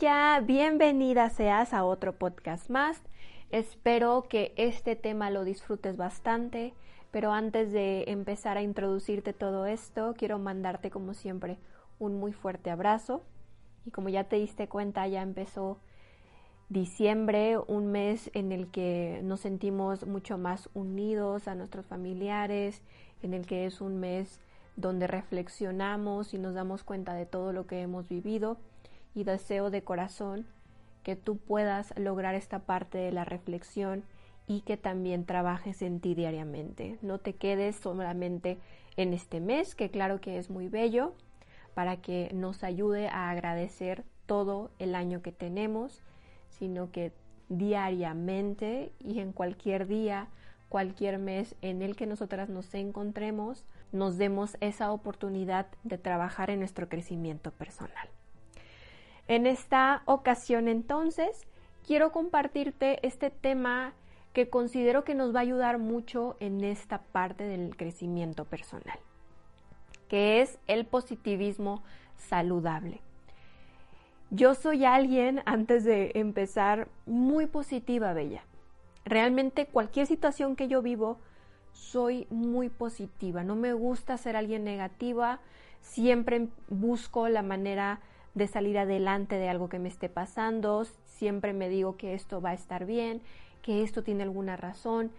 Bella, bienvenida seas a otro podcast más. Espero que este tema lo disfrutes bastante, pero antes de empezar a introducirte todo esto, quiero mandarte como siempre un muy fuerte abrazo. Y como ya te diste cuenta, ya empezó diciembre, un mes en el que nos sentimos mucho más unidos a nuestros familiares, en el que es un mes donde reflexionamos y nos damos cuenta de todo lo que hemos vivido y deseo de corazón que tú puedas lograr esta parte de la reflexión y que también trabajes en ti diariamente. No te quedes solamente en este mes, que claro que es muy bello, para que nos ayude a agradecer todo el año que tenemos, sino que diariamente y en cualquier día, cualquier mes en el que nosotras nos encontremos, nos demos esa oportunidad de trabajar en nuestro crecimiento personal. En esta ocasión entonces quiero compartirte este tema que considero que nos va a ayudar mucho en esta parte del crecimiento personal, que es el positivismo saludable. Yo soy alguien, antes de empezar, muy positiva, Bella. Realmente cualquier situación que yo vivo, soy muy positiva. No me gusta ser alguien negativa. Siempre busco la manera de salir adelante de algo que me esté pasando, siempre me digo que esto va a estar bien, que esto tiene alguna razón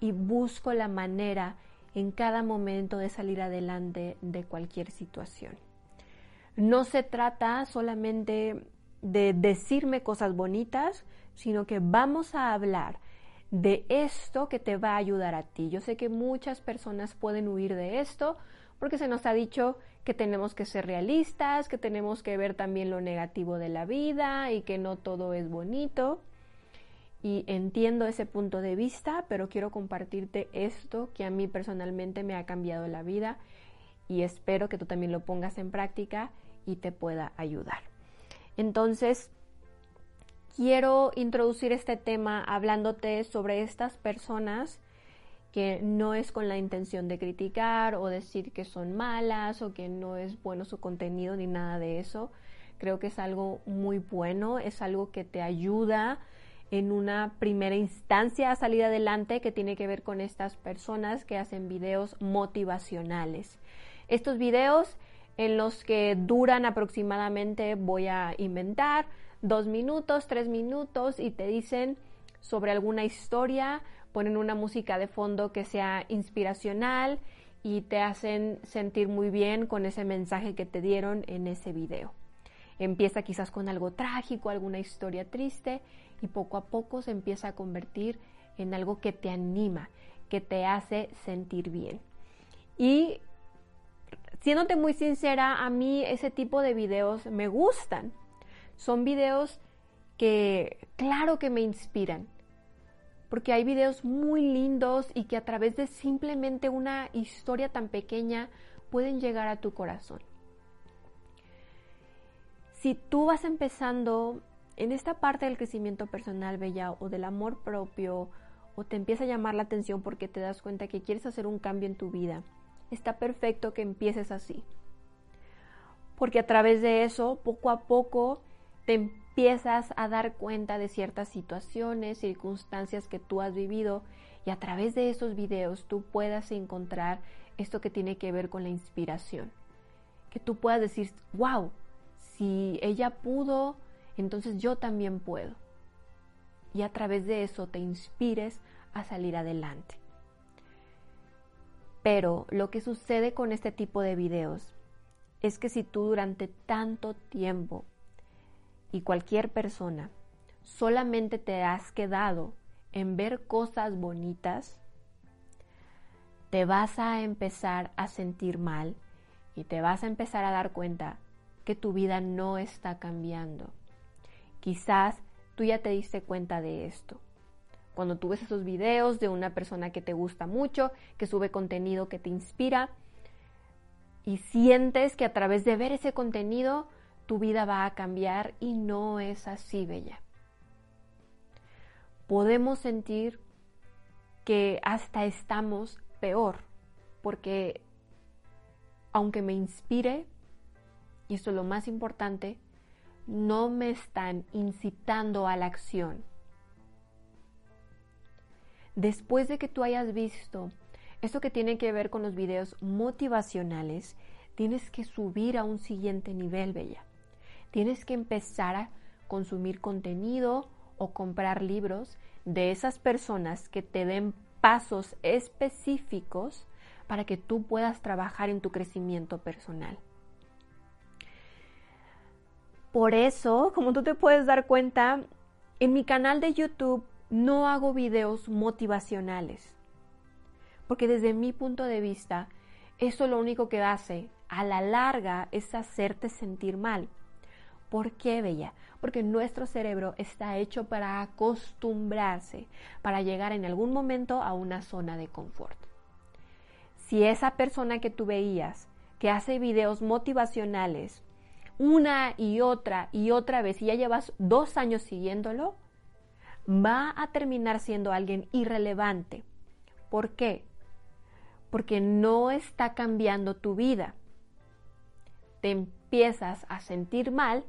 y busco la manera en cada momento de salir adelante de cualquier situación. No se trata solamente de decirme cosas bonitas, sino que vamos a hablar de esto que te va a ayudar a ti. Yo sé que muchas personas pueden huir de esto porque se nos ha dicho que tenemos que ser realistas, que tenemos que ver también lo negativo de la vida y que no todo es bonito. Y entiendo ese punto de vista, pero quiero compartirte esto que a mí personalmente me ha cambiado la vida y espero que tú también lo pongas en práctica y te pueda ayudar. Entonces, quiero introducir este tema hablándote sobre estas personas que no es con la intención de criticar o decir que son malas o que no es bueno su contenido ni nada de eso. Creo que es algo muy bueno, es algo que te ayuda en una primera instancia a salir adelante que tiene que ver con estas personas que hacen videos motivacionales. Estos videos en los que duran aproximadamente, voy a inventar, dos minutos, tres minutos y te dicen sobre alguna historia ponen una música de fondo que sea inspiracional y te hacen sentir muy bien con ese mensaje que te dieron en ese video. Empieza quizás con algo trágico, alguna historia triste y poco a poco se empieza a convertir en algo que te anima, que te hace sentir bien. Y siéndote muy sincera, a mí ese tipo de videos me gustan. Son videos que claro que me inspiran, porque hay videos muy lindos y que a través de simplemente una historia tan pequeña pueden llegar a tu corazón. Si tú vas empezando en esta parte del crecimiento personal, Bella, o del amor propio, o te empieza a llamar la atención porque te das cuenta que quieres hacer un cambio en tu vida, está perfecto que empieces así. Porque a través de eso, poco a poco, te empiezas a dar cuenta de ciertas situaciones, circunstancias que tú has vivido y a través de esos videos tú puedas encontrar esto que tiene que ver con la inspiración. Que tú puedas decir, wow, si ella pudo, entonces yo también puedo. y a través de eso te inspires a salir adelante. Pero lo que sucede con este tipo de videos es que si tú durante tanto tiempo y cualquier persona solamente te has quedado en ver cosas bonitas, te vas a empezar a sentir mal y te vas a empezar a dar cuenta que tu vida no está cambiando. Quizás tú ya te diste cuenta de esto. Cuando tú ves esos videos de una persona que te gusta mucho, que sube contenido que te inspira y sientes que a través de ver ese contenido tu vida va a cambiar y no es así, bella. Podemos sentir que hasta estamos peor, porque aunque me inspire, y esto es lo más importante, no me están incitando a la acción. Después de que tú hayas visto esto que tiene que ver con los videos motivacionales, tienes que subir a un siguiente nivel, Bella. Tienes que empezar a consumir contenido o comprar libros de esas personas que te den pasos específicos para que tú puedas trabajar en tu crecimiento personal. Por eso, como tú te puedes dar cuenta, en mi canal de YouTube no hago videos motivacionales. Porque desde mi punto de vista, eso lo único que hace a la larga es hacerte sentir mal. ¿Por qué, Bella? Porque nuestro cerebro está hecho para acostumbrarse, para llegar en algún momento a una zona de confort. Si esa persona que tú veías, que hace videos motivacionales, una y otra y otra vez y ya llevas dos años siguiéndolo, va a terminar siendo alguien irrelevante. ¿Por qué? Porque no está cambiando tu vida. Te empiezas a sentir mal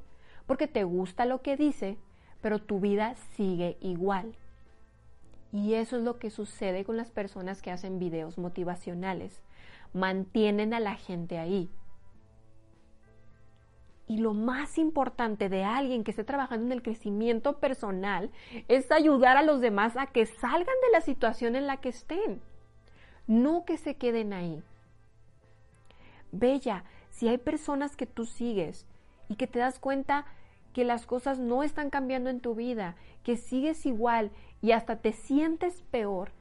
porque te gusta lo que dice, pero tu vida sigue igual. Y eso es lo que sucede con las personas que hacen videos motivacionales. Mantienen a la gente ahí y lo más importante de alguien que esté trabajando en el crecimiento personal es ayudar a los demás a que salgan de la situación en la que estén, no que se queden ahí. Bella, si hay personas que tú sigues y que te das cuenta que las cosas no están cambiando en tu vida, que sigues igual y hasta te sientes peor,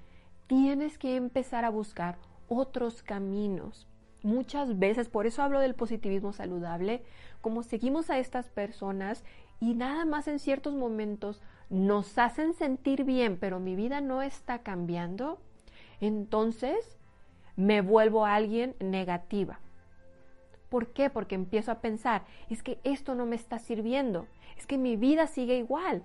tienes que empezar a buscar otros caminos muchas veces, por eso hablo del positivismo saludable, como seguimos a estas personas y nada más en ciertos momentos nos hacen sentir bien, pero mi vida no está cambiando, entonces me vuelvo a alguien negativa. ¿Por qué? Porque empiezo a pensar, es que esto no me está sirviendo, es que mi vida sigue igual.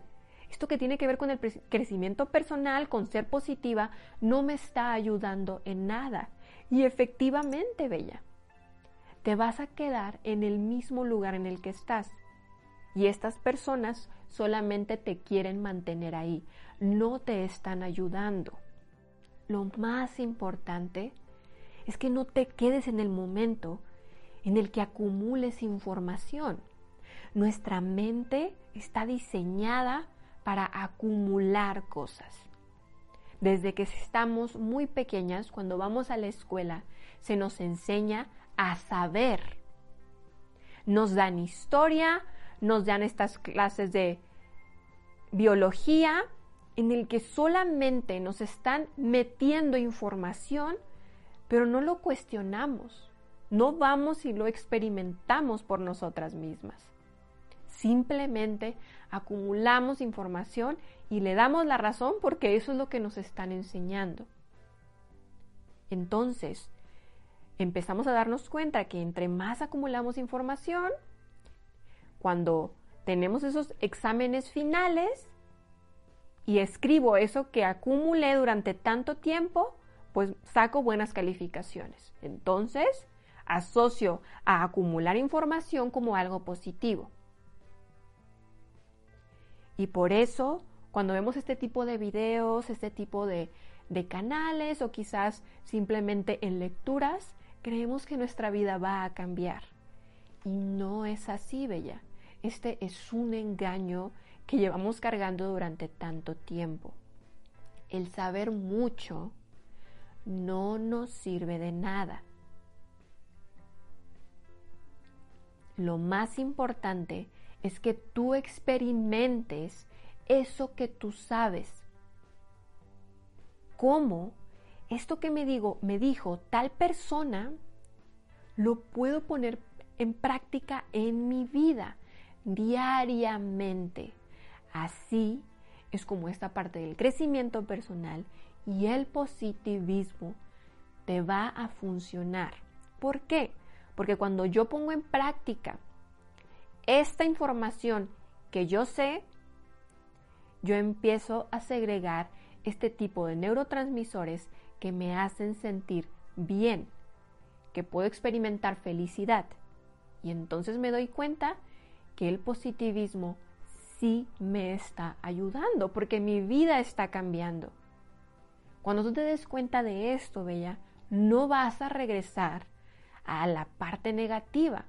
Esto que tiene que ver con el crecimiento personal, con ser positiva, no me está ayudando en nada. Y efectivamente, Bella, te vas a quedar en el mismo lugar en el que estás. Y estas personas solamente te quieren mantener ahí, no te están ayudando. Lo más importante es que no te quedes en el momento en el que acumules información. Nuestra mente está diseñada para acumular cosas. Desde que estamos muy pequeñas, cuando vamos a la escuela, se nos enseña a saber. Nos dan historia, nos dan estas clases de biología en el que solamente nos están metiendo información, pero no lo cuestionamos. No vamos y lo experimentamos por nosotras mismas. Simplemente acumulamos información y le damos la razón porque eso es lo que nos están enseñando. Entonces, empezamos a darnos cuenta que entre más acumulamos información, cuando tenemos esos exámenes finales y escribo eso que acumulé durante tanto tiempo, pues saco buenas calificaciones. Entonces, asocio a acumular información como algo positivo. Y por eso, cuando vemos este tipo de videos, este tipo de, canales o quizás simplemente en lecturas, creemos que nuestra vida va a cambiar. Y no es así, Bella. Este es un engaño que llevamos cargando durante tanto tiempo. El saber mucho no nos sirve de nada. Lo más importante es que tú experimentes eso que tú sabes. ¿Cómo? Esto que me digo, me dijo tal persona, lo puedo poner en práctica en mi vida diariamente. Así es como esta parte del crecimiento personal y el positivismo te va a funcionar. ¿Por qué? Porque cuando yo pongo en práctica esta información que yo sé, yo empiezo a segregar este tipo de neurotransmisores que me hacen sentir bien, que puedo experimentar felicidad. Y entonces me doy cuenta que el positivismo sí me está ayudando, porque mi vida está cambiando. Cuando tú te des cuenta de esto, Bella, no vas a regresar a la parte negativa.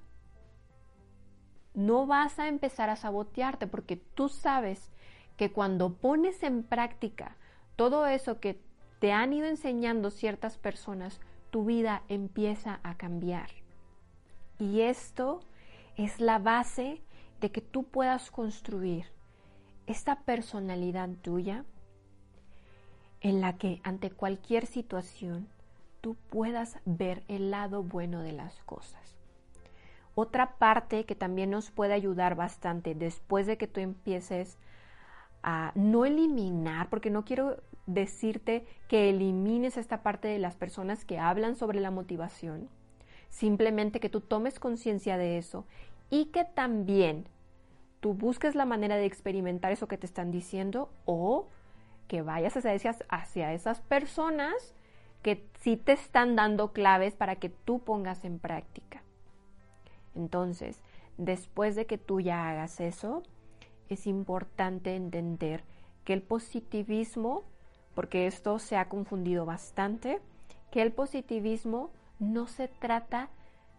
No vas a empezar a sabotearte porque tú sabes que cuando pones en práctica todo eso que te han ido enseñando ciertas personas, tu vida empieza a cambiar. Y esto es la base de que tú puedas construir esta personalidad tuya en la que ante cualquier situación tú puedas ver el lado bueno de las cosas. Otra parte que también nos puede ayudar bastante después de que tú empieces a no eliminar, porque no quiero decirte que elimines esta parte de las personas que hablan sobre la motivación, simplemente que tú tomes conciencia de eso y que también tú busques la manera de experimentar eso que te están diciendo o que vayas hacia, hacia esas personas que sí te están dando claves para que tú pongas en práctica. Entonces, después de que tú ya hagas eso, es importante entender que el positivismo, porque esto se ha confundido bastante, que el positivismo no se trata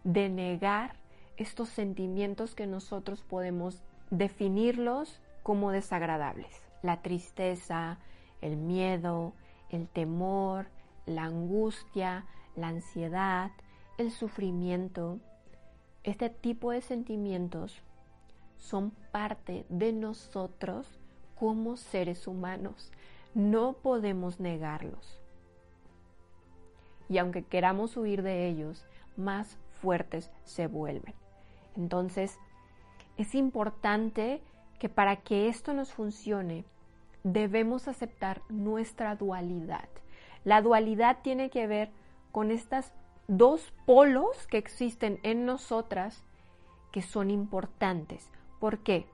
de negar estos sentimientos que nosotros podemos definirlos como desagradables. La tristeza, el miedo, el temor, la angustia, la ansiedad, el sufrimiento. Este tipo de sentimientos son parte de nosotros como seres humanos. No podemos negarlos. Y aunque queramos huir de ellos, más fuertes se vuelven. Entonces, es importante que para que esto nos funcione, debemos aceptar nuestra dualidad. La dualidad tiene que ver con estas dos polos que existen en nosotras que son importantes. ¿Por qué?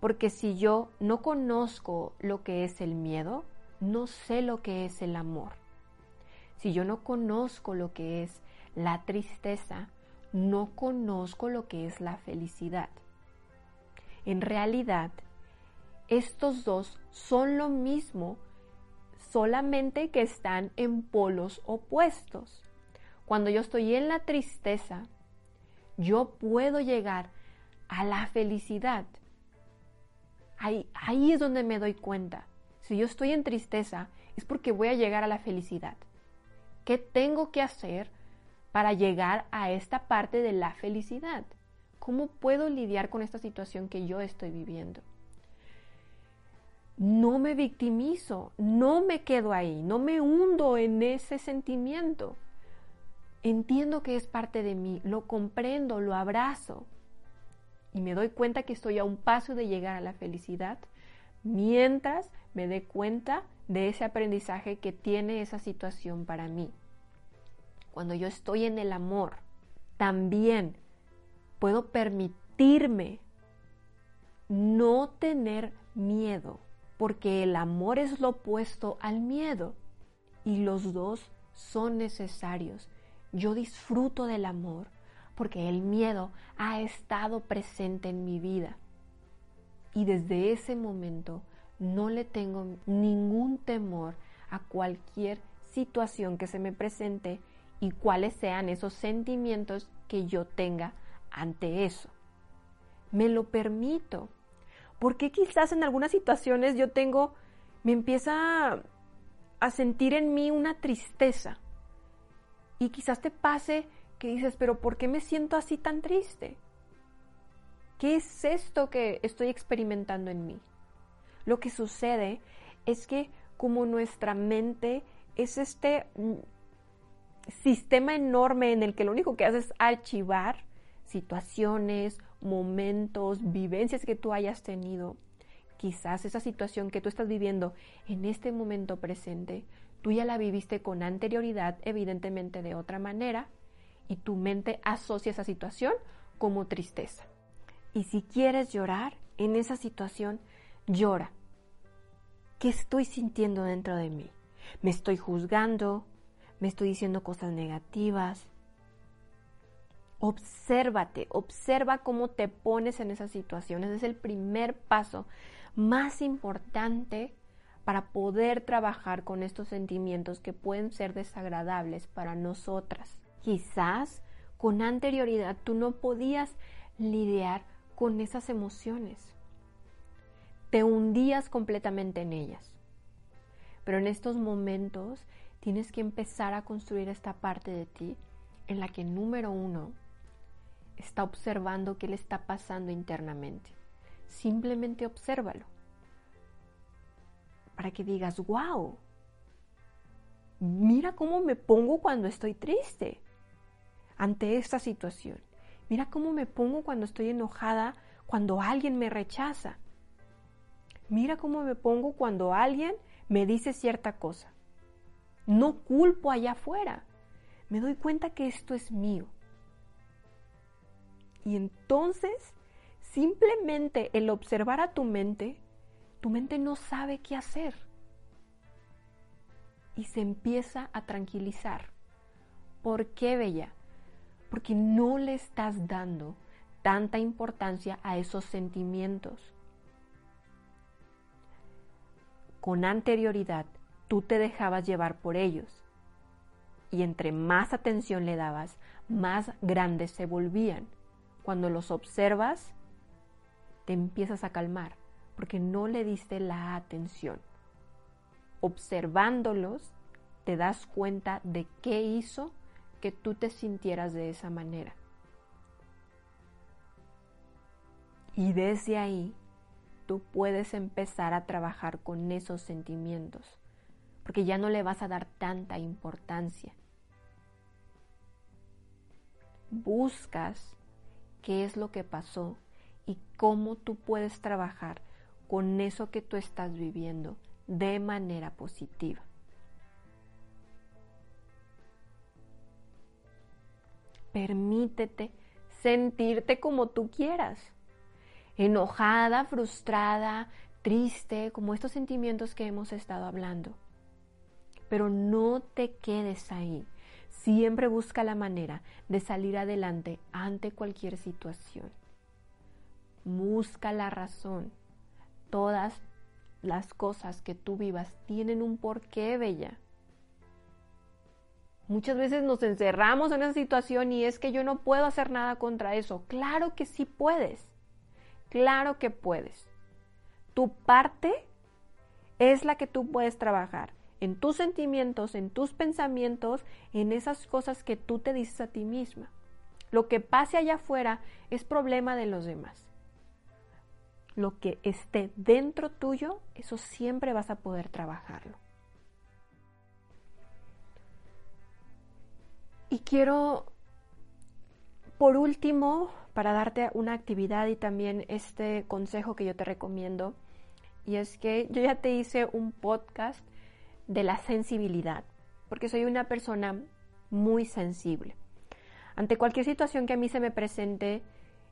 Porque si yo no conozco lo que es el miedo, no sé lo que es el amor. Si yo no conozco lo que es la tristeza, no conozco lo que es la felicidad. En realidad, estos dos son lo mismo, solamente que están en polos opuestos. Cuando yo estoy en la tristeza, yo puedo llegar a la felicidad. Ahí, es donde me doy cuenta. Si yo estoy en tristeza, es porque voy a llegar a la felicidad. ¿Qué tengo que hacer para llegar a esta parte de la felicidad? ¿Cómo puedo lidiar con esta situación que yo estoy viviendo? No me victimizo, no me quedo ahí, no me hundo en ese sentimiento. Entiendo que es parte de mí, lo comprendo, lo abrazo y me doy cuenta que estoy a un paso de llegar a la felicidad mientras me dé cuenta de ese aprendizaje que tiene esa situación para mí. Cuando yo estoy en el amor, también puedo permitirme no tener miedo porque el amor es lo opuesto al miedo y los dos son necesarios. Yo disfruto del amor porque el miedo ha estado presente en mi vida y desde ese momento no le tengo ningún temor a cualquier situación que se me presente y cuáles sean esos sentimientos que yo tenga ante eso. Me lo permito ¿Por qué quizás en algunas situaciones yo tengo, me empieza a sentir en mí una tristeza? Y quizás te pase que dices, pero ¿por qué me siento así tan triste? ¿Qué es esto que estoy experimentando en mí? Lo que sucede es que como nuestra mente es este mm, sistema enorme en el que lo único que hace es archivar situaciones, momentos, vivencias que tú hayas tenido, quizás esa situación que tú estás viviendo en este momento presente, tú ya la viviste con anterioridad, evidentemente de otra manera, y tu mente asocia esa situación como tristeza. Y si quieres llorar en esa situación, llora. ¿Qué estoy sintiendo dentro de mí? ¿Me estoy juzgando? ¿Me estoy diciendo cosas negativas? Obsérvate, observa cómo te pones en esas situaciones. Es el primer paso más importante para poder trabajar con estos sentimientos que pueden ser desagradables para nosotras. Quizás con anterioridad tú no podías lidiar con esas emociones. Te hundías completamente en ellas. Pero en estos momentos tienes que empezar a construir esta parte de ti en la que número uno está observando qué le está pasando internamente. Simplemente obsérvalo. Para que digas, wow, mira cómo me pongo cuando estoy triste ante esta situación. Mira cómo me pongo cuando estoy enojada, cuando alguien me rechaza. Mira cómo me pongo cuando alguien me dice cierta cosa. No culpo allá afuera. Me doy cuenta que esto es mío. Y entonces, simplemente el observar a tu mente, tu mente no sabe qué hacer. Y se empieza a tranquilizar. ¿Por qué, Bella? Porque no le estás dando tanta importancia a esos sentimientos. Con anterioridad, tú te dejabas llevar por ellos. Y entre más atención le dabas, más grandes se volvían cuando los observas, te empiezas a calmar porque no le diste la atención. Observándolos, te das cuenta de qué hizo que tú te sintieras de esa manera. Y desde ahí, tú puedes empezar a trabajar con esos sentimientos, porque ya no le vas a dar tanta importancia. Buscas qué es lo que pasó y cómo tú puedes trabajar con eso que tú estás viviendo de manera positiva. Permítete sentirte como tú quieras, enojada, frustrada, triste, como estos sentimientos que hemos estado hablando. Pero no te quedes ahí. Siempre busca la manera de salir adelante ante cualquier situación. Busca la razón. Todas las cosas que tú vivas tienen un porqué, Bella. Muchas veces nos encerramos en esa situación y es que yo no puedo hacer nada contra eso. Claro que sí puedes. Claro que puedes. Tu parte es la que tú puedes trabajar en tus sentimientos, en tus pensamientos, en esas cosas que tú te dices a ti misma. Lo que pase allá afuera es problema de los demás. Lo que esté dentro tuyo, eso siempre vas a poder trabajarlo. Y quiero, por último, para darte una actividad y también este consejo que yo te recomiendo, y es que yo ya te hice un podcast de la sensibilidad, porque soy una persona muy sensible. Ante cualquier situación que a mí se me presente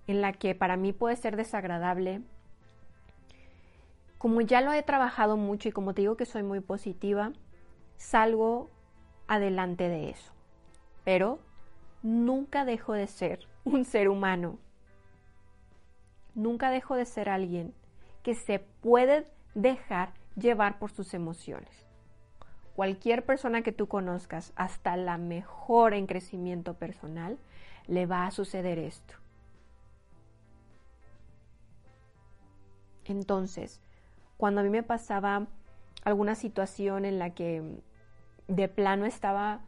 en la que para mí puede ser desagradable, como ya lo he trabajado mucho y como te digo que soy muy positiva, salgo adelante de eso. Pero nunca dejo de ser un ser humano. Nunca dejo de ser alguien que se puede dejar llevar por sus emociones cualquier persona que tú conozcas, hasta la mejor en crecimiento personal, le va a suceder esto. Entonces, cuando a mí me pasaba alguna situación en la que de plano estaba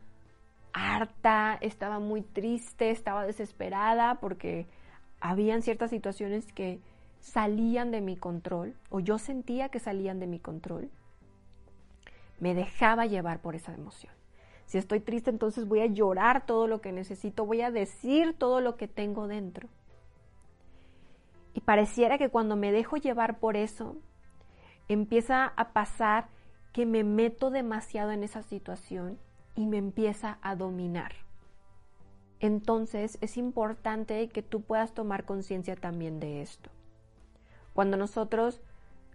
harta, estaba muy triste, estaba desesperada porque habían ciertas situaciones que salían de mi control o yo sentía que salían de mi control, me dejaba llevar por esa emoción. Si estoy triste, entonces voy a llorar todo lo que necesito, voy a decir todo lo que tengo dentro. Y pareciera que cuando me dejo llevar por eso, empieza a pasar que me meto demasiado en esa situación y me empieza a dominar. Entonces es importante que tú puedas tomar conciencia también de esto. Cuando nosotros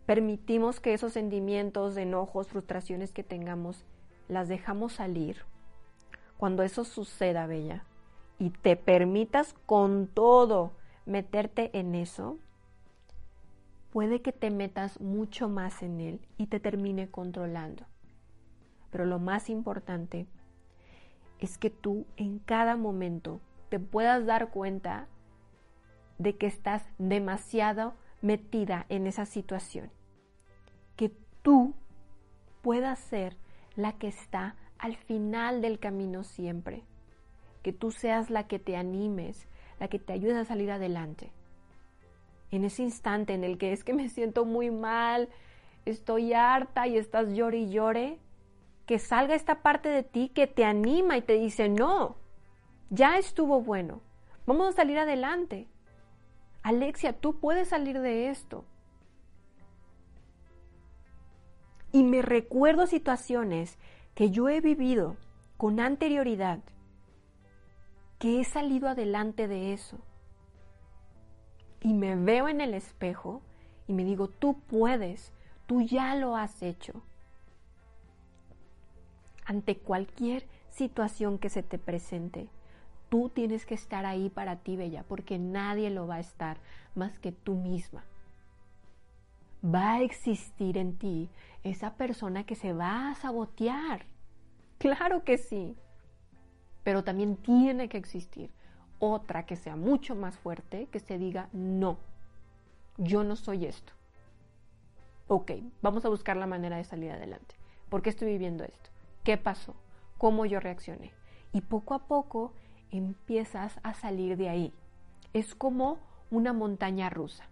permitimos que esos sentimientos, enojos, frustraciones que tengamos, las dejamos salir, cuando eso suceda, Bella, y te permitas con todo meterte en eso, puede que te metas mucho más en él y te termine controlando. Pero lo más importante es que tú en cada momento te puedas dar cuenta de que estás demasiado metida en esa situación. Que tú puedas ser la que está al final del camino siempre. Que tú seas la que te animes, la que te ayude a salir adelante en ese instante en el que es que me siento muy mal, estoy harta y estás llore y llore, que salga esta parte de ti que te anima y te dice, no, ya estuvo bueno, vamos a salir adelante. Alexia, tú puedes salir de esto. Y me recuerdo situaciones que yo he vivido con anterioridad, que he salido adelante de eso y me veo en el espejo y me digo, tú puedes, tú ya lo has hecho. Ante cualquier situación que se te presente, tú tienes que estar ahí para ti, Bella, porque nadie lo va a estar más que tú misma. Va a existir en ti esa persona que se va a sabotear. Claro que sí. Pero también tiene que existir otra que sea mucho más fuerte, que se diga, no, yo no soy esto. Ok, vamos a buscar la manera de salir adelante. ¿Por qué estoy viviendo esto? ¿Qué pasó? ¿Cómo yo reaccioné? Y poco a poco empiezas a salir de ahí. Es como una montaña rusa,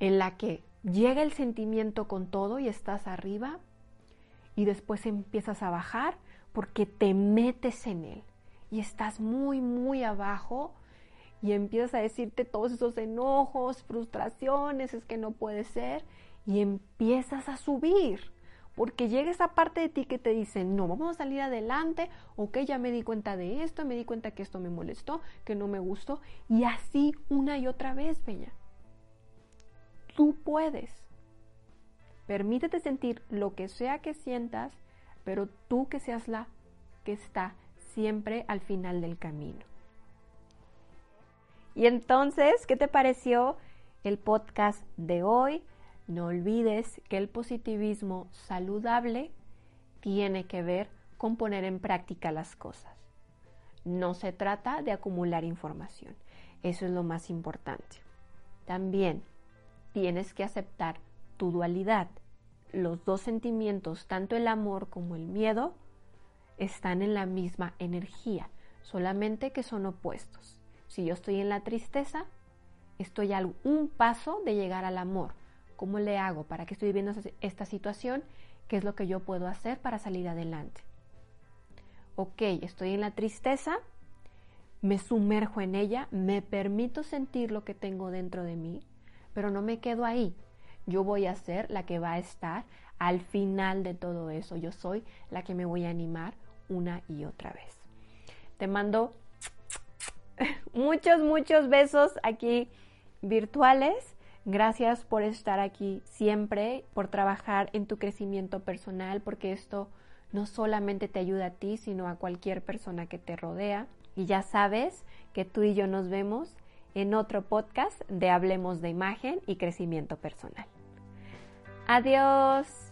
en la que llega el sentimiento con todo y estás arriba y después empiezas a bajar porque te metes en él y estás muy, muy abajo y empiezas a decirte todos esos enojos, frustraciones, es que no puede ser, y empiezas a subir. Porque llega esa parte de ti que te dice, no, vamos a salir adelante, ok, ya me di cuenta de esto, me di cuenta que esto me molestó, que no me gustó, y así una y otra vez, Bella. Tú puedes. Permítete sentir lo que sea que sientas, pero tú que seas la que está siempre al final del camino. Y entonces, ¿qué te pareció el podcast de hoy? No olvides que el positivismo saludable tiene que ver con poner en práctica las cosas. No se trata de acumular información. Eso es lo más importante. También tienes que aceptar tu dualidad. Los dos sentimientos, tanto el amor como el miedo, están en la misma energía, solamente que son opuestos. Si yo estoy en la tristeza, estoy a un paso de llegar al amor. ¿Cómo le hago? ¿Para que estoy viviendo esta situación? ¿Qué es lo que yo puedo hacer para salir adelante? Ok, estoy en la tristeza, me sumerjo en ella, me permito sentir lo que tengo dentro de mí, pero no me quedo ahí. Yo voy a ser la que va a estar al final de todo eso. Yo soy la que me voy a animar una y otra vez. Te mando muchos, muchos besos aquí virtuales. Gracias por estar aquí siempre, por trabajar en tu crecimiento personal, porque esto no solamente te ayuda a ti, sino a cualquier persona que te rodea. Y ya sabes que tú y yo nos vemos en otro podcast de Hablemos de Imagen y Crecimiento Personal. Adiós.